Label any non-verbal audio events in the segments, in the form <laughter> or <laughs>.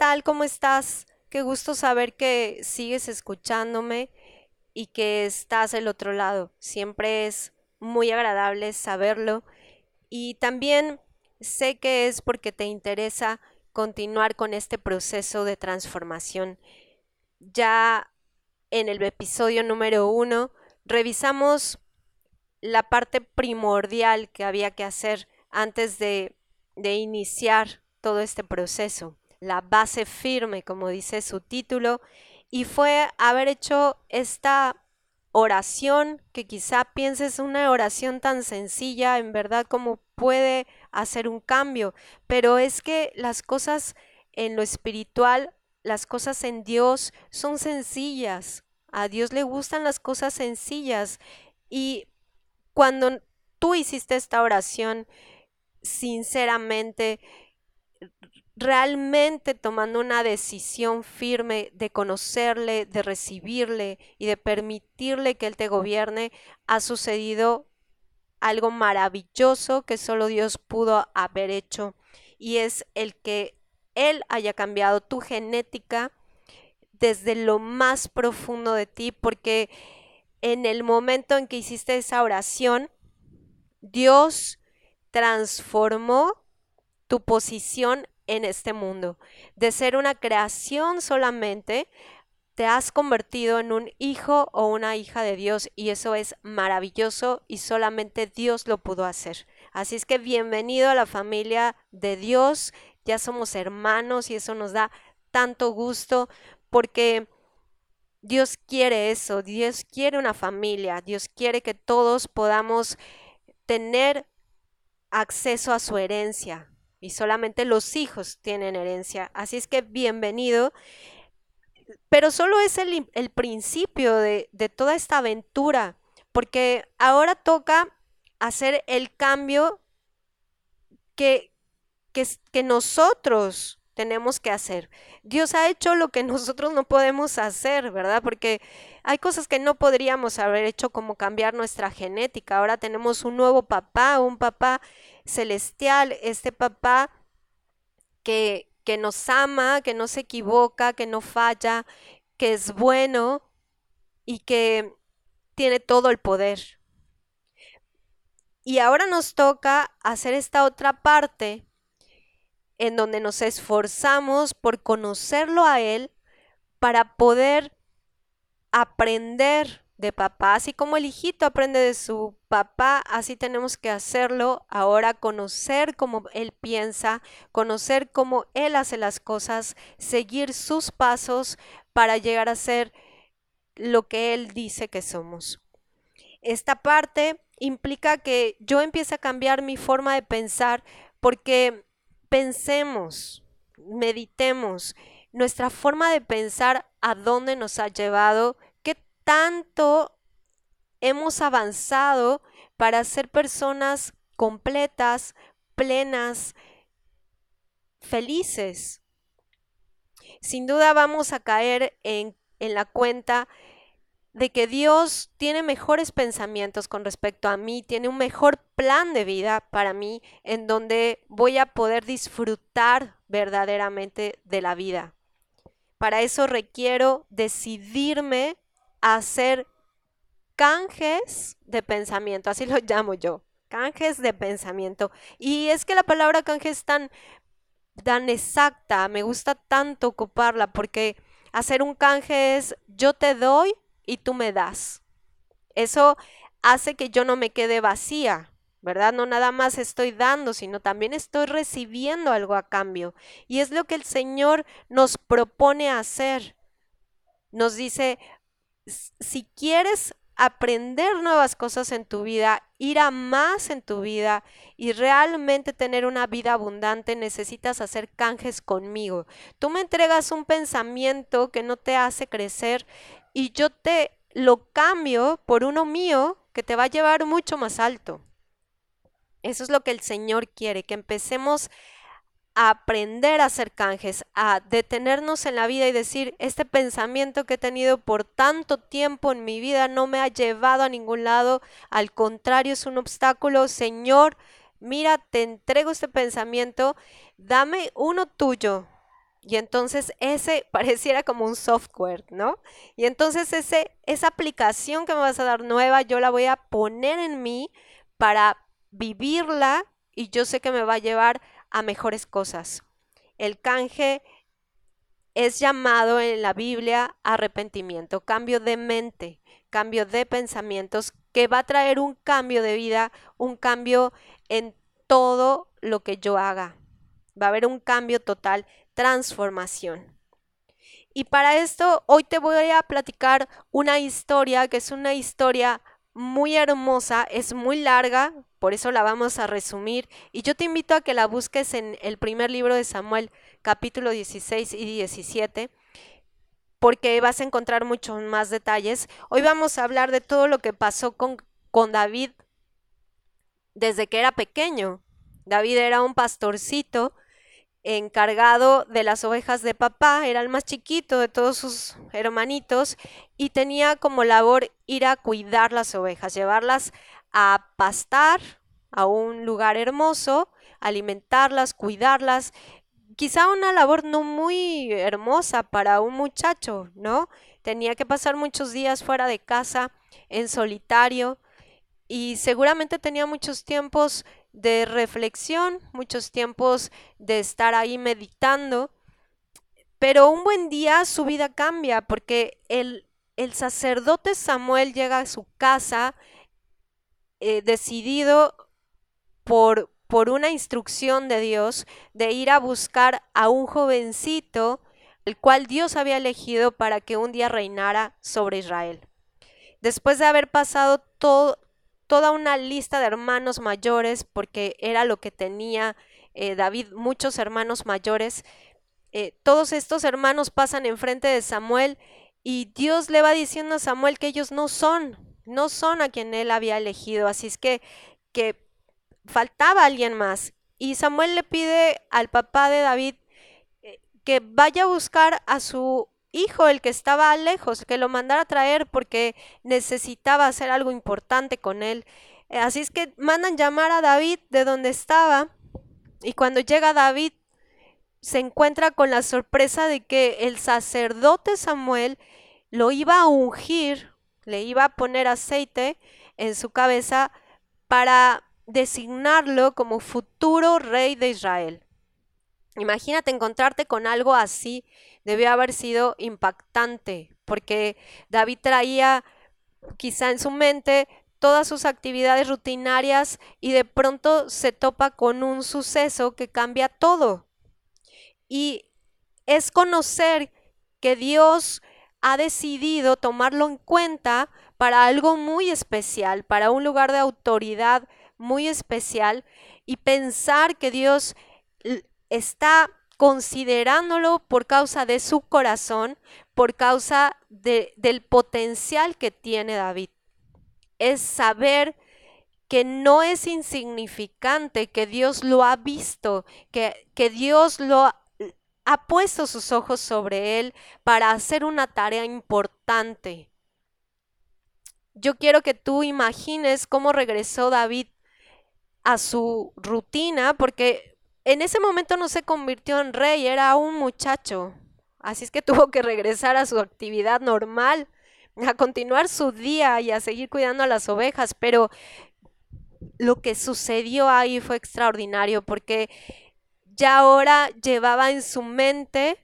tal? ¿Cómo estás? Qué gusto saber que sigues escuchándome y que estás del otro lado. Siempre es muy agradable saberlo. Y también sé que es porque te interesa continuar con este proceso de transformación. Ya en el episodio número uno revisamos la parte primordial que había que hacer antes de, de iniciar todo este proceso, la base firme, como dice su título, y fue haber hecho esta oración que quizá pienses una oración tan sencilla, en verdad, como puede hacer un cambio, pero es que las cosas en lo espiritual, las cosas en Dios son sencillas. A Dios le gustan las cosas sencillas y cuando tú hiciste esta oración sinceramente, realmente tomando una decisión firme de conocerle, de recibirle y de permitirle que Él te gobierne, ha sucedido algo maravilloso que solo Dios pudo haber hecho. Y es el que Él haya cambiado tu genética desde lo más profundo de ti, porque en el momento en que hiciste esa oración, Dios transformó tu posición en este mundo. De ser una creación solamente, te has convertido en un hijo o una hija de Dios y eso es maravilloso y solamente Dios lo pudo hacer. Así es que bienvenido a la familia de Dios, ya somos hermanos y eso nos da tanto gusto porque Dios quiere eso, Dios quiere una familia, Dios quiere que todos podamos tener acceso a su herencia y solamente los hijos tienen herencia. Así es que bienvenido. Pero solo es el, principio de, de toda esta aventura, porque ahora toca hacer el cambio que, que, que nosotros tenemos que hacer. Dios ha hecho lo que <laughs> nosotros no podemos hacer, ¿verdad? Porque hay cosas que no podríamos haber hecho como cambiar nuestra genética. Ahora tenemos un nuevo papá, un papá celestial, este papá que, que nos ama, que no se equivoca, que no falla, que es bueno y que tiene todo el poder. Y ahora nos toca hacer esta otra parte en donde nos esforzamos por conocerlo a Él para poder aprender de papá, así como el hijito aprende de su papá, así tenemos que hacerlo ahora, conocer cómo él piensa, conocer cómo él hace las cosas, seguir sus pasos para llegar a ser lo que él dice que somos. Esta parte implica que yo empiece a cambiar mi forma de pensar porque pensemos, meditemos. Nuestra forma de pensar a dónde nos ha llevado, tanto hemos avanzado para ser personas completas, plenas, felices. Sin duda vamos a caer en, en la cuenta de que Dios tiene mejores pensamientos con respecto a mí, tiene un mejor plan de vida para mí, en donde voy a poder disfrutar verdaderamente de la vida. Para eso requiero decidirme hacer canjes de pensamiento, así lo <laughs> llamo yo, canjes de pensamiento. Y es que la palabra canje es tan, tan exacta, me gusta tanto ocuparla porque hacer un canje es yo te doy y tú me das. Eso hace que yo no me quede vacía, ¿verdad? No nada más estoy dando, sino también estoy recibiendo algo a cambio. Y es lo que el Señor nos propone hacer. Nos dice, si quieres aprender nuevas cosas en tu vida, ir a más en tu vida y realmente tener una vida abundante, necesitas hacer canjes conmigo. Tú me entregas un pensamiento que no te hace crecer y yo te lo cambio por uno mío que te va a llevar mucho más alto. Eso es lo que el Señor quiere, que empecemos a aprender a hacer canjes, a detenernos en la vida y decir, este pensamiento que he tenido por tanto tiempo en mi vida no me ha llevado a ningún lado, al contrario es un obstáculo, Señor, mira, te entrego este pensamiento, dame uno tuyo, Y entonces ese <laughs> pareciera como un software, ¿no? Y entonces ese, esa aplicación que me vas a dar nueva, yo la voy a poner en mí para vivirla y yo sé que me va a llevar a mejores cosas. El canje es llamado en la Biblia arrepentimiento, cambio de mente, cambio de pensamientos, que va a traer un cambio de vida, un cambio en todo lo que yo haga. Va a haber un cambio total, transformación. Y para esto hoy te voy a platicar una historia que es una historia muy hermosa, es muy larga, por eso la vamos a resumir. Y yo te invito a que la busques en el primer libro de Samuel, capítulo 16 y 17, porque vas a encontrar muchos más detalles. Hoy vamos a hablar de todo lo que pasó con, con David desde que era pequeño. David era un pastorcito encargado de las ovejas de papá, era el más chiquito de todos sus hermanitos y tenía como labor ir a cuidar las ovejas, llevarlas a pastar a un lugar hermoso, alimentarlas, cuidarlas. Quizá una labor no muy hermosa para un muchacho, ¿no? Tenía que pasar muchos días fuera de casa, en solitario, y seguramente tenía muchos tiempos de reflexión, muchos tiempos de estar ahí meditando, pero un buen día su vida cambia porque el, el sacerdote Samuel llega a su casa eh, decidido por, por una instrucción de Dios de ir a buscar a un jovencito, el cual Dios había elegido para que un día reinara sobre Israel. Después de haber pasado todo, toda una lista de hermanos mayores, porque era lo que tenía eh, David, muchos hermanos mayores. Eh, todos estos hermanos pasan enfrente de Samuel y Dios le va diciendo a Samuel que ellos no son, no son a quien él había elegido. Así es que, que faltaba alguien más. Y Samuel le pide al papá de David eh, que vaya a buscar a su hijo, el que estaba lejos, que lo mandara a traer porque necesitaba hacer algo importante con él. Eh, así es que mandan llamar a David de donde estaba y cuando llega David se encuentra con la sorpresa de que el sacerdote Samuel lo iba a ungir, le iba a poner aceite en su cabeza para designarlo como futuro rey de Israel. Imagínate encontrarte con algo así, debió haber sido impactante, porque David traía quizá en su mente todas sus actividades rutinarias y de pronto se topa con un suceso que cambia todo. Y es conocer que Dios ha decidido tomarlo en cuenta para algo muy especial, para un lugar de autoridad muy especial y pensar que Dios está considerándolo por causa de su corazón, por causa de, del potencial que tiene David. Es saber que no es insignificante, que Dios lo ha visto, que, que Dios lo ha puesto sus ojos sobre él para hacer una tarea importante. Yo quiero que tú imagines cómo regresó David a su rutina, porque en ese momento no se convirtió en rey, era un muchacho. Así es que <laughs> tuvo que regresar a su actividad normal, a continuar su día y a seguir cuidando a las ovejas. Pero lo que sucedió ahí fue extraordinario porque ya ahora llevaba en su mente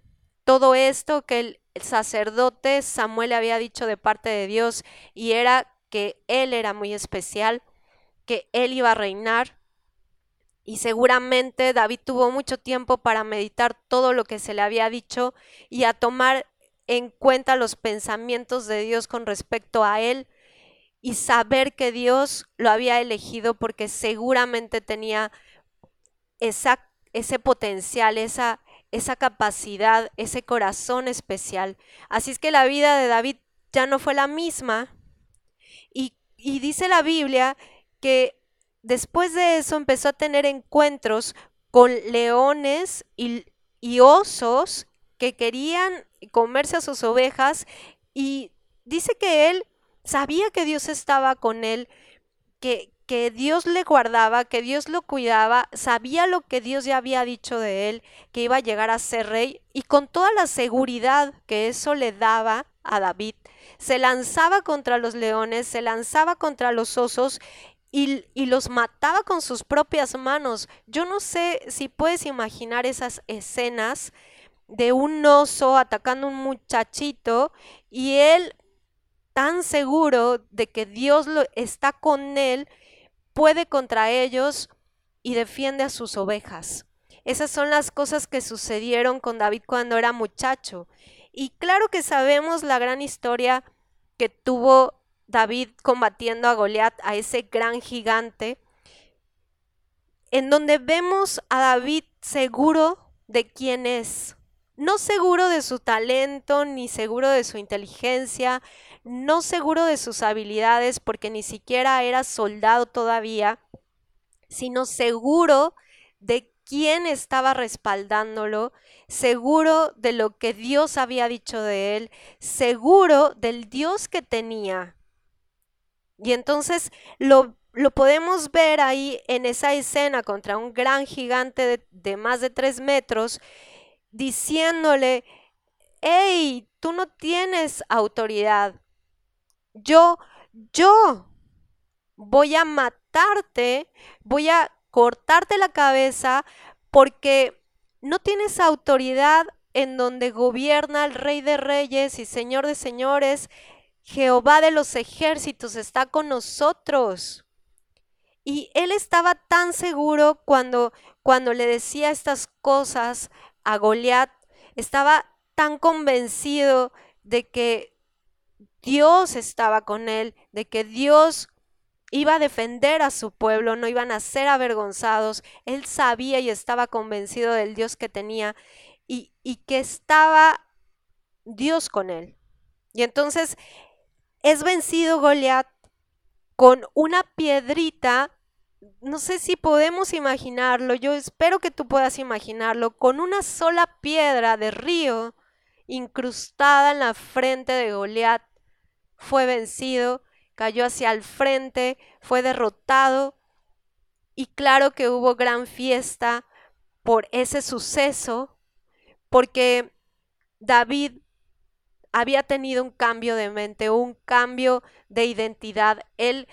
todo esto que el sacerdote Samuel le había dicho de parte de Dios y era que él era muy especial, que él iba a reinar y seguramente David tuvo mucho tiempo para meditar todo lo que se le había dicho y a tomar en cuenta los pensamientos de Dios con respecto a él y saber que Dios lo había elegido porque seguramente tenía ese potencial, esa, esa capacidad, ese corazón especial. Así es que la vida de David ya no fue la misma. Y, y dice la Biblia que Después de eso empezó a tener encuentros con leones y, osos que querían comerse a sus ovejas y dice que él sabía que Dios estaba con él, que, que Dios le guardaba, que Dios lo cuidaba, sabía lo que Dios ya había dicho de él, que iba a llegar a ser rey, y con toda la seguridad que eso le daba a David, se lanzaba contra los leones, se lanzaba contra los osos y, los mataba con sus propias manos. Yo no sé si puedes imaginar esas escenas de un oso atacando a un muchachito y él tan seguro de que Dios lo, está con él, puede contra ellos y defiende a sus ovejas. Esas son las cosas que sucedieron con David cuando era muchacho. Y claro que sabemos la gran historia que tuvo David combatiendo a Goliat, a ese gran gigante, en donde vemos a David seguro de quién es, no seguro de su talento, ni seguro de su inteligencia, no seguro de sus habilidades, porque ni siquiera era soldado todavía, sino seguro de quién estaba respaldándolo, seguro de lo que Dios había dicho de él, seguro del Dios que tenía. Y entonces lo, lo podemos ver ahí en esa escena contra un gran gigante de, de más de tres metros, diciéndole, hey, tú no tienes autoridad. Yo, yo voy a matarte, voy a cortarte la cabeza porque no tienes autoridad en donde gobierna el Rey de Reyes y Señor de Señores. Jehová de los ejércitos está con nosotros. Y él estaba tan seguro cuando, cuando le decía estas cosas a Goliat, estaba tan convencido de que Dios estaba con él, de que Dios iba a defender a su pueblo, no iban a ser avergonzados. Él sabía y estaba convencido del Dios que tenía y, y que estaba Dios con él. Y entonces es vencido Goliat con una piedrita no sé si podemos imaginarlo, yo espero que tú puedas imaginarlo, con una sola piedra de río incrustada en la frente de Goliat, fue vencido, cayó hacia el frente, fue derrotado, y claro que hubo gran fiesta por ese suceso, porque David había tenido un cambio de mente, un cambio de identidad. Él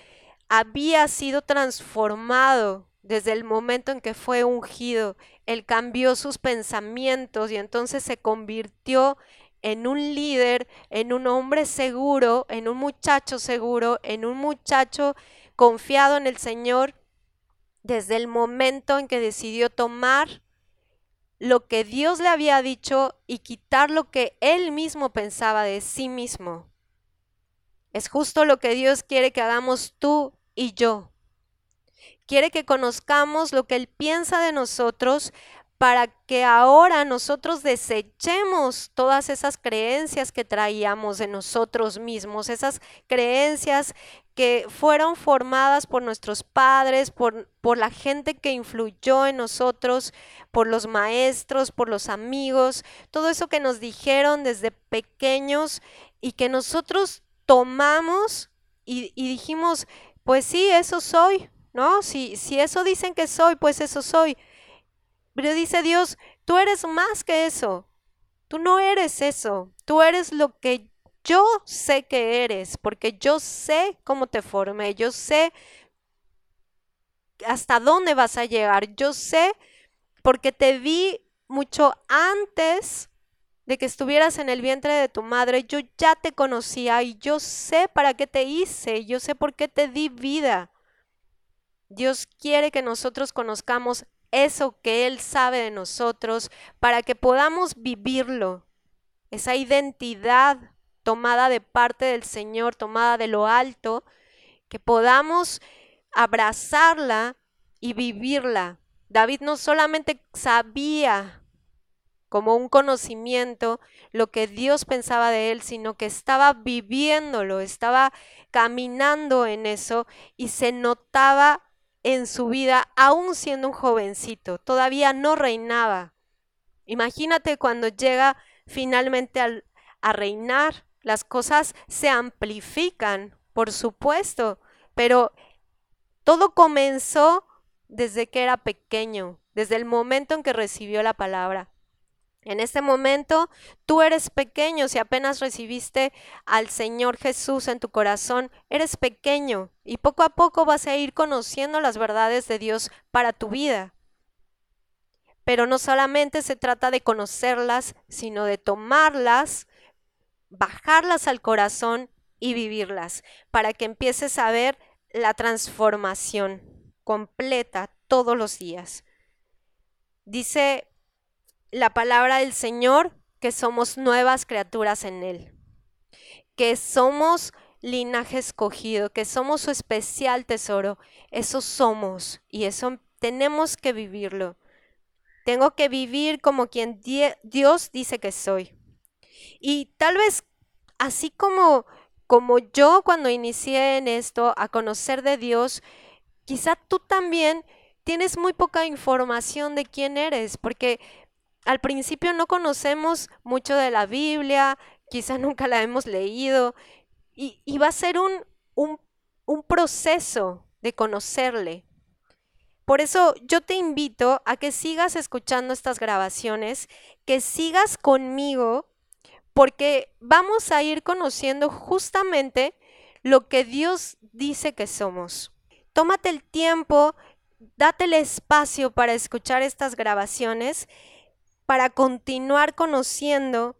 había sido transformado desde el momento en que fue ungido. Él cambió sus pensamientos y entonces se convirtió en un líder, en un hombre seguro, en un muchacho seguro, en un muchacho confiado en el Señor desde el momento en que decidió tomar lo que Dios le había dicho y quitar lo que él mismo pensaba de sí mismo. Es justo lo que Dios quiere que hagamos tú y yo. Quiere que conozcamos lo que Él piensa de nosotros para que ahora nosotros desechemos todas esas creencias que traíamos de nosotros mismos, esas creencias que fueron formadas por nuestros padres, por, por, la gente que influyó en nosotros, por los maestros, por los amigos, todo eso que nos dijeron desde pequeños y que nosotros tomamos y, dijimos, pues sí, eso soy, ¿no? Si, si eso dicen que soy, pues eso soy. Pero dice Dios, tú eres más que eso. Tú no eres eso. Tú eres lo que yo sé que eres, porque yo sé cómo te formé, yo sé hasta dónde vas a llegar, yo sé porque te vi mucho antes de que estuvieras en el vientre de tu madre, yo ya te conocía y yo sé para qué te hice, yo sé por qué te di vida. Dios quiere que nosotros conozcamos eso que Él sabe de nosotros para que podamos vivirlo, esa identidad tomada de parte del Señor, tomada de lo alto, que podamos abrazarla y vivirla. David no solamente sabía como un conocimiento lo que Dios pensaba de él, sino que estaba viviéndolo, estaba caminando en eso y se notaba en su vida, aún siendo un jovencito, todavía no reinaba. Imagínate cuando llega finalmente a reinar, las cosas se amplifican, por supuesto, pero Todo comenzó desde que era pequeño, desde el momento en que recibió la palabra. En este momento tú eres pequeño, si apenas recibiste al Señor Jesús en tu corazón, eres pequeño y poco a poco vas a ir conociendo las verdades de Dios para tu vida. Pero no solamente se trata de conocerlas, sino de tomarlas, bajarlas al corazón y vivirlas, para que empieces a ver la transformación completa todos los días. Dice la palabra del Señor que somos nuevas criaturas en Él, que somos linaje escogido, que somos su especial tesoro. Eso somos y eso tenemos que vivirlo. Tengo que vivir como quien Dios dice que soy. Y tal vez así como como yo cuando inicié en esto a conocer de Dios, quizá tú también tienes muy poca información de quién eres, porque al principio no conocemos mucho de la Biblia, quizá <laughs> nunca la hemos leído, y, va a ser un, un, un proceso de conocerle. Por eso yo te invito a que sigas escuchando estas grabaciones, que sigas conmigo, porque vamos a ir conociendo justamente lo que Dios dice que somos. Tómate el tiempo, date el espacio para escuchar estas grabaciones para continuar conociendo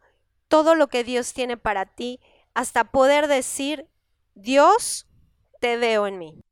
todo lo que Dios tiene para ti hasta poder decir, Dios, te veo en mí.